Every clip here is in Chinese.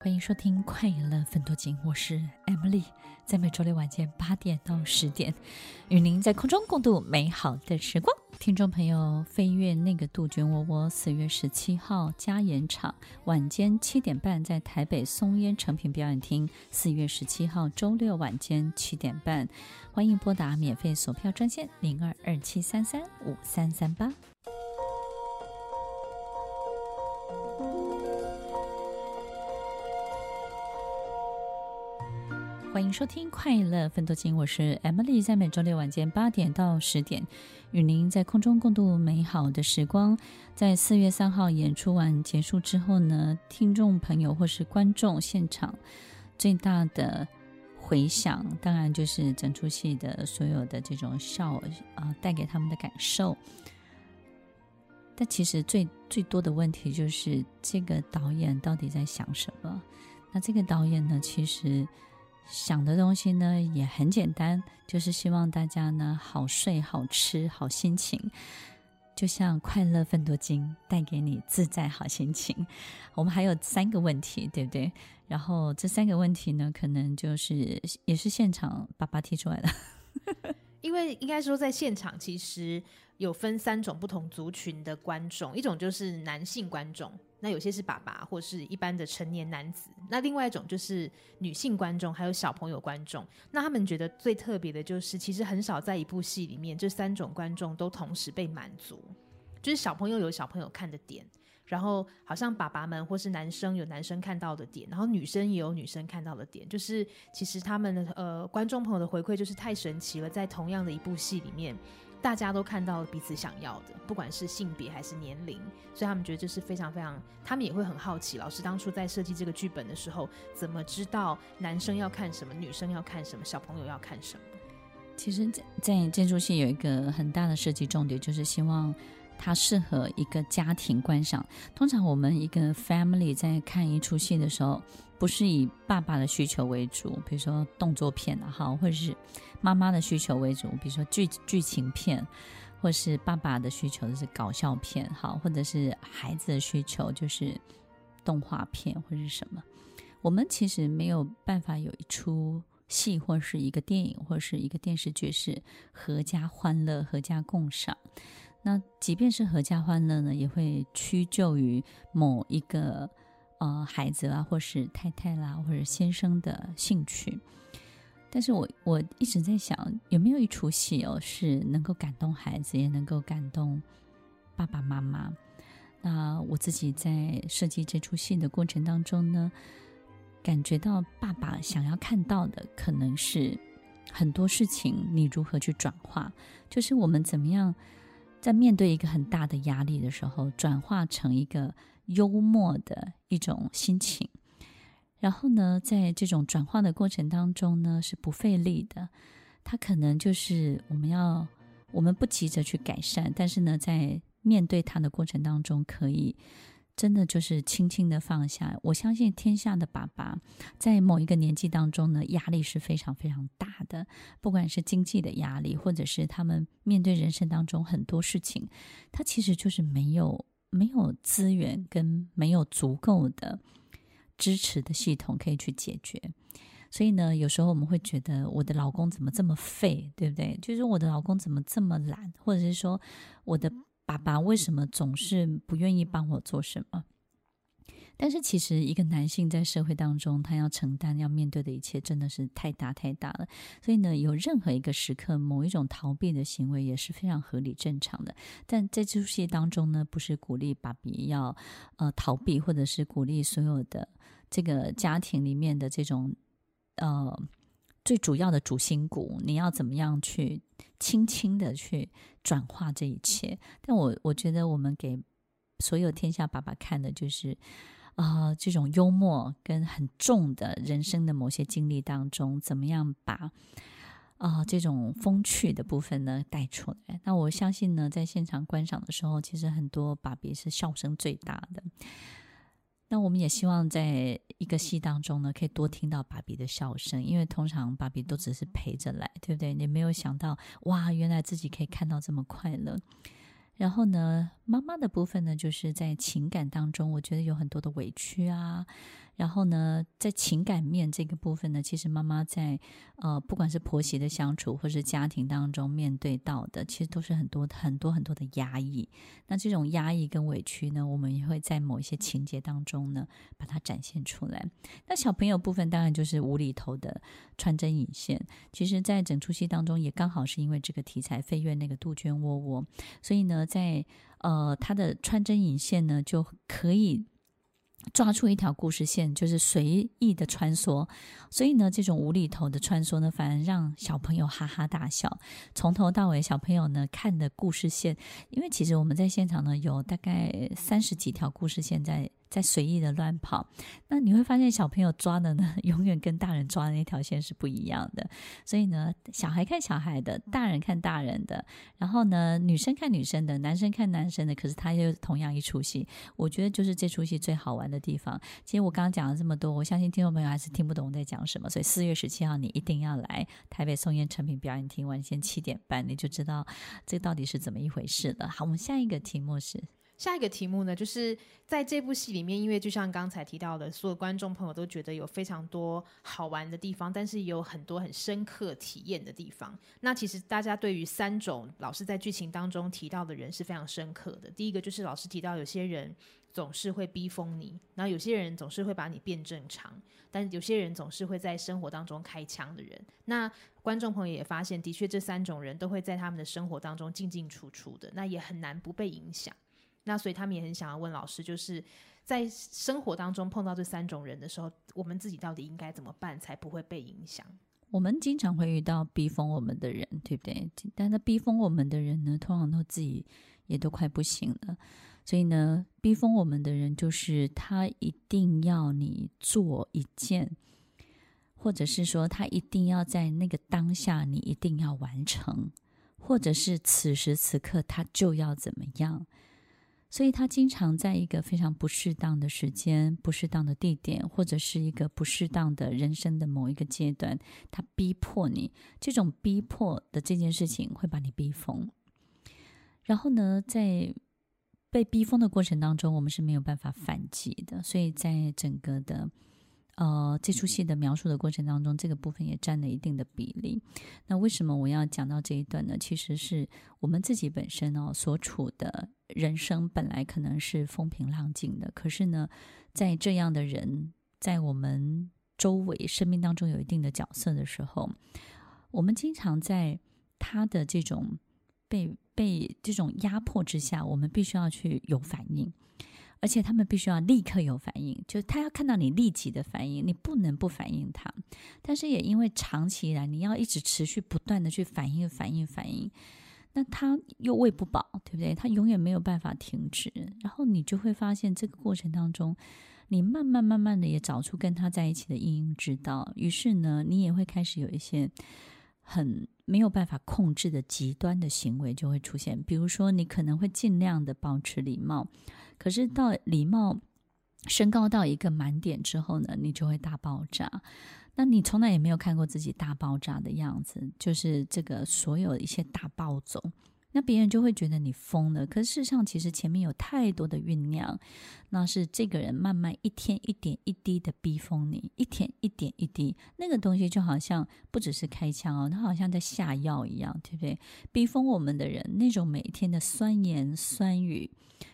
欢迎收听《快乐分多金》，我是 Emily，在每周六晚间八点到十点，与您在空中共度美好的时光。听众朋友，飞跃那个杜鹃窝窝，四月十七号加演场，晚间七点半在台北松烟成品表演厅。四月十七号周六晚间七点半，欢迎拨打免费索票专线零二二七三三五三三八。欢迎收听《快乐奋斗金》，我是 Emily，在每周六晚间八点到十点，与您在空中共度美好的时光。在四月三号演出完结束之后呢，听众朋友或是观众现场最大的回响，当然就是整出戏的所有的这种笑啊、呃，带给他们的感受。但其实最最多的问题就是这个导演到底在想什么？那这个导演呢，其实。想的东西呢也很简单，就是希望大家呢好睡、好吃、好心情，就像快乐分多金带给你自在好心情。我们还有三个问题，对不对？然后这三个问题呢，可能就是也是现场爸爸提出来的，因为应该说在现场其实有分三种不同族群的观众，一种就是男性观众。那有些是爸爸或是一般的成年男子，那另外一种就是女性观众，还有小朋友观众。那他们觉得最特别的就是，其实很少在一部戏里面，这三种观众都同时被满足。就是小朋友有小朋友看的点，然后好像爸爸们或是男生有男生看到的点，然后女生也有女生看到的点。就是其实他们的呃观众朋友的回馈就是太神奇了，在同样的一部戏里面。大家都看到彼此想要的，不管是性别还是年龄，所以他们觉得这是非常非常，他们也会很好奇，老师当初在设计这个剧本的时候，怎么知道男生要看什么，女生要看什么，小朋友要看什么？其实在，在这出戏有一个很大的设计重点，就是希望。它适合一个家庭观赏。通常我们一个 family 在看一出戏的时候，不是以爸爸的需求为主，比如说动作片啊，哈，或者是妈妈的需求为主，比如说剧剧情片，或是爸爸的需求是搞笑片，哈，或者是孩子的需求就是动画片或者是什么。我们其实没有办法有一出戏，或是一个电影，或是一个电视剧是合家欢乐、合家共赏。那即便是合家欢乐呢，也会屈就于某一个呃孩子啊，或是太太啦，或者先生的兴趣。但是我我一直在想，有没有一出戏哦，是能够感动孩子，也能够感动爸爸妈妈。那我自己在设计这出戏的过程当中呢，感觉到爸爸想要看到的，可能是很多事情，你如何去转化，就是我们怎么样。在面对一个很大的压力的时候，转化成一个幽默的一种心情，然后呢，在这种转化的过程当中呢，是不费力的。它可能就是我们要，我们不急着去改善，但是呢，在面对它的过程当中，可以。真的就是轻轻的放下。我相信天下的爸爸，在某一个年纪当中呢，压力是非常非常大的，不管是经济的压力，或者是他们面对人生当中很多事情，他其实就是没有没有资源跟没有足够的支持的系统可以去解决。所以呢，有时候我们会觉得我的老公怎么这么废，对不对？就是我的老公怎么这么懒，或者是说我的。爸爸为什么总是不愿意帮我做什么？但是其实一个男性在社会当中，他要承担、要面对的一切真的是太大太大了。所以呢，有任何一个时刻，某一种逃避的行为也是非常合理正常的。但在这出戏当中呢，不是鼓励爸比要呃逃避，或者是鼓励所有的这个家庭里面的这种呃。最主要的主心骨，你要怎么样去轻轻的去转化这一切？但我我觉得，我们给所有天下爸爸看的，就是啊、呃，这种幽默跟很重的人生的某些经历当中，怎么样把啊、这种风趣的部分呢带出来？那我相信呢，在现场观赏的时候，其实很多爸比是笑声最大的。那我们也希望在一个戏当中呢，可以多听到爸比的笑声，因为通常爸比都只是陪着来，对不对？你没有想到，哇，原来自己可以看到这么快乐。然后呢，妈妈的部分呢，就是在情感当中，我觉得有很多的委屈啊。然后呢，在情感面这个部分呢，其实妈妈在呃，不管是婆媳的相处，或是家庭当中面对到的，其实都是很多很多很多的压抑。那这种压抑跟委屈呢，我们也会在某一些情节当中呢，把它展现出来。那小朋友部分当然就是无厘头的穿针引线。其实，在整出戏当中，也刚好是因为这个题材，飞越那个杜鹃窝窝，所以呢，在呃，他的穿针引线呢，就可以。抓出一条故事线，就是随意的穿梭，所以呢，这种无厘头的穿梭呢，反而让小朋友哈哈大笑。从头到尾，小朋友呢看的故事线，因为其实我们在现场呢有大概三十几条故事线在。在随意的乱跑，那你会发现小朋友抓的呢，永远跟大人抓的那条线是不一样的。所以呢，小孩看小孩的，大人看大人的，然后呢，女生看女生的，男生看男生的。可是他又同样一出戏，我觉得就是这出戏最好玩的地方。其实我刚刚讲了这么多，我相信听众朋友还是听不懂我在讲什么。所以四月十七号你一定要来台北松烟诚品表演厅，晚间七点半你就知道这到底是怎么一回事了。好，我们下一个题目是。下一个题目呢，就是在这部戏里面，因为就像刚才提到的，所有观众朋友都觉得有非常多好玩的地方，但是也有很多很深刻体验的地方。那其实大家对于三种老师在剧情当中提到的人是非常深刻的。第一个就是老师提到，有些人总是会逼疯你，然后有些人总是会把你变正常，但有些人总是会在生活当中开枪的人。那观众朋友也发现，的确这三种人都会在他们的生活当中进进出出的，那也很难不被影响。那所以他们也很想要问老师，就是在生活当中碰到这三种人的时候，我们自己到底应该怎么办才不会被影响？我们经常会遇到逼疯我们的人，对不对？但那逼疯我们的人呢，通常都自己也都快不行了。所以呢，逼疯我们的人就是他一定要你做一件，或者是说他一定要在那个当下你一定要完成，或者是此时此刻他就要怎么样。所以他经常在一个非常不适当的时间、不适当的地点，或者是一个不适当的人生的某一个阶段，他逼迫你。这种逼迫的这件事情会把你逼疯。然后呢，在被逼疯的过程当中，我们是没有办法反击的。所以在整个的。呃，这出戏的描述的过程当中，这个部分也占了一定的比例。那为什么我要讲到这一段呢？其实是我们自己本身哦，所处的人生本来可能是风平浪静的，可是呢，在这样的人在我们周围生命当中有一定的角色的时候，我们经常在他的这种被被这种压迫之下，我们必须要去有反应。而且他们必须要立刻有反应，就他要看到你立即的反应，你不能不反应他。但是也因为长期以来你要一直持续不断的去反应、反应、反应，那他又喂不饱，对不对？他永远没有办法停止。然后你就会发现这个过程当中，你慢慢慢慢的也找出跟他在一起的因应之道。于是呢，你也会开始有一些很没有办法控制的极端的行为就会出现。比如说，你可能会尽量的保持礼貌。可是到礼貌升高到一个满点之后呢，你就会大爆炸。那你从来也没有看过自己大爆炸的样子，就是这个所有一些大暴走，那别人就会觉得你疯了。可事实上，其实前面有太多的酝酿，那是这个人慢慢一天一点一滴的逼疯你，一天一点一滴，那个东西就好像不只是开枪哦，他好像在下药一样，对不对？逼疯我们的人，那种每一天的酸言酸语。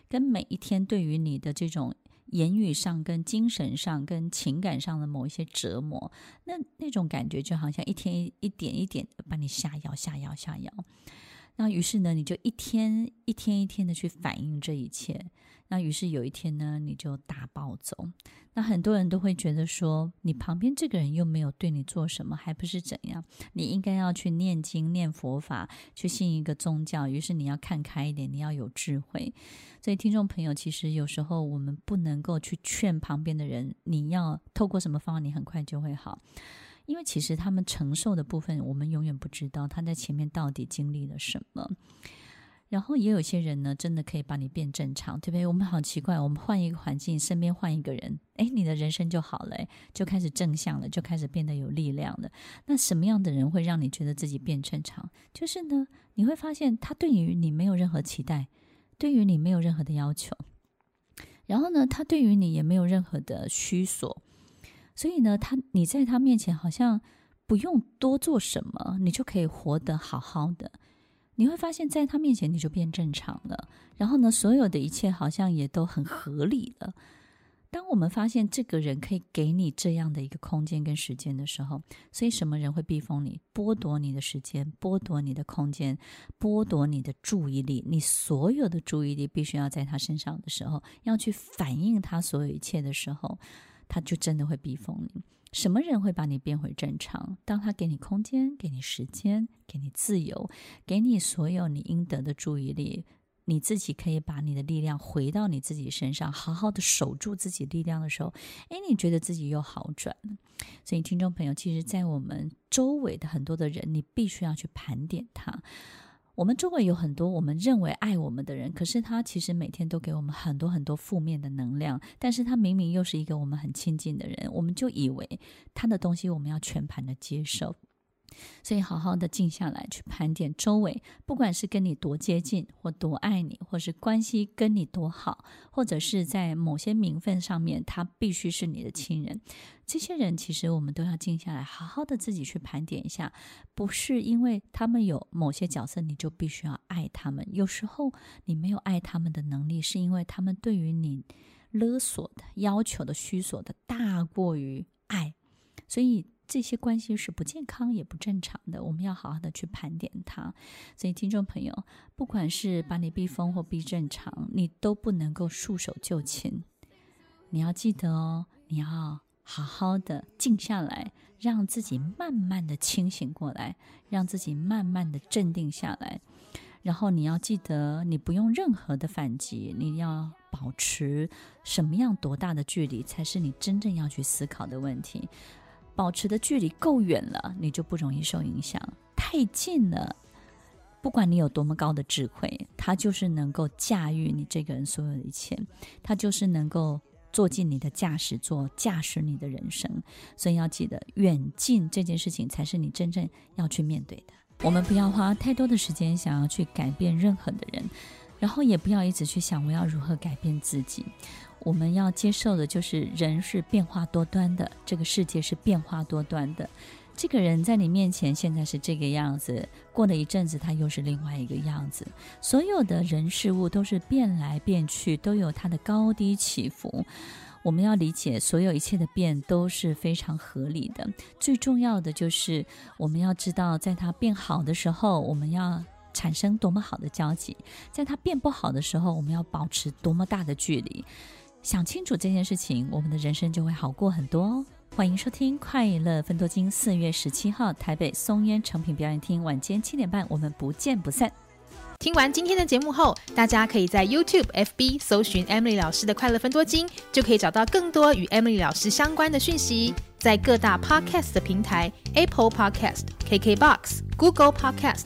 跟每一天对于你的这种言语上、跟精神上、跟情感上的某一些折磨，那那种感觉就好像一天一点一点的把你下药、下药、下药。那于是呢，你就一天一天一天的去反映这一切。那于是有一天呢，你就大暴走。那很多人都会觉得说，你旁边这个人又没有对你做什么，还不是怎样？你应该要去念经、念佛法，去信一个宗教。于是你要看开一点，你要有智慧。所以听众朋友，其实有时候我们不能够去劝旁边的人，你要透过什么方法，你很快就会好。因为其实他们承受的部分，我们永远不知道他在前面到底经历了什么。然后也有些人呢，真的可以把你变正常，对不对？我们好奇怪，我们换一个环境，身边换一个人，哎，你的人生就好了，就开始正向了，就开始变得有力量了。那什么样的人会让你觉得自己变正常？就是呢，你会发现他对于你没有任何期待，对于你没有任何的要求，然后呢，他对于你也没有任何的需索，所以呢，他你在他面前好像不用多做什么，你就可以活得好好的。你会发现在他面前你就变正常了，然后呢，所有的一切好像也都很合理了。当我们发现这个人可以给你这样的一个空间跟时间的时候，所以什么人会逼疯你、剥夺你的时间、剥夺你的空间、剥夺你的注意力？你所有的注意力必须要在他身上的时候，要去反映他所有一切的时候，他就真的会逼疯你。什么人会把你变回正常？当他给你空间、给你时间、给你自由、给你所有你应得的注意力。你自己可以把你的力量回到你自己身上，好好的守住自己力量的时候，诶，你觉得自己又好转。所以，听众朋友，其实，在我们周围的很多的人，你必须要去盘点他。我们周围有很多我们认为爱我们的人，可是他其实每天都给我们很多很多负面的能量，但是他明明又是一个我们很亲近的人，我们就以为他的东西我们要全盘的接受。所以，好好的静下来，去盘点周围，不管是跟你多接近，或多爱你，或是关系跟你多好，或者是在某些名分上面，他必须是你的亲人。这些人，其实我们都要静下来，好好的自己去盘点一下。不是因为他们有某些角色，你就必须要爱他们。有时候，你没有爱他们的能力，是因为他们对于你勒索的、要求的、需索的大过于爱，所以。这些关系是不健康也不正常的，我们要好好的去盘点它。所以，听众朋友，不管是把你逼疯或逼正常，你都不能够束手就擒。你要记得哦，你要好好的静下来，让自己慢慢的清醒过来，让自己慢慢的镇定下来。然后你要记得，你不用任何的反击，你要保持什么样多大的距离，才是你真正要去思考的问题。保持的距离够远了，你就不容易受影响；太近了，不管你有多么高的智慧，他就是能够驾驭你这个人所有的一切，他就是能够坐进你的驾驶座，驾驶你的人生。所以要记得，远近这件事情才是你真正要去面对的。我们不要花太多的时间想要去改变任何的人，然后也不要一直去想我要如何改变自己。我们要接受的就是人是变化多端的，这个世界是变化多端的。这个人在你面前现在是这个样子，过了一阵子他又是另外一个样子。所有的人事物都是变来变去，都有它的高低起伏。我们要理解，所有一切的变都是非常合理的。最重要的就是我们要知道，在它变好的时候，我们要产生多么好的交集；在它变不好的时候，我们要保持多么大的距离。想清楚这件事情，我们的人生就会好过很多哦。欢迎收听《快乐分多金》，四月十七号台北松烟诚品表演厅，晚间七点半，我们不见不散。听完今天的节目后，大家可以在 YouTube、FB 搜寻 Emily 老师的《快乐分多金》，就可以找到更多与 Emily 老师相关的讯息。在各大 Podcast 的平台，Apple Podcast、KKBox、Google Podcast、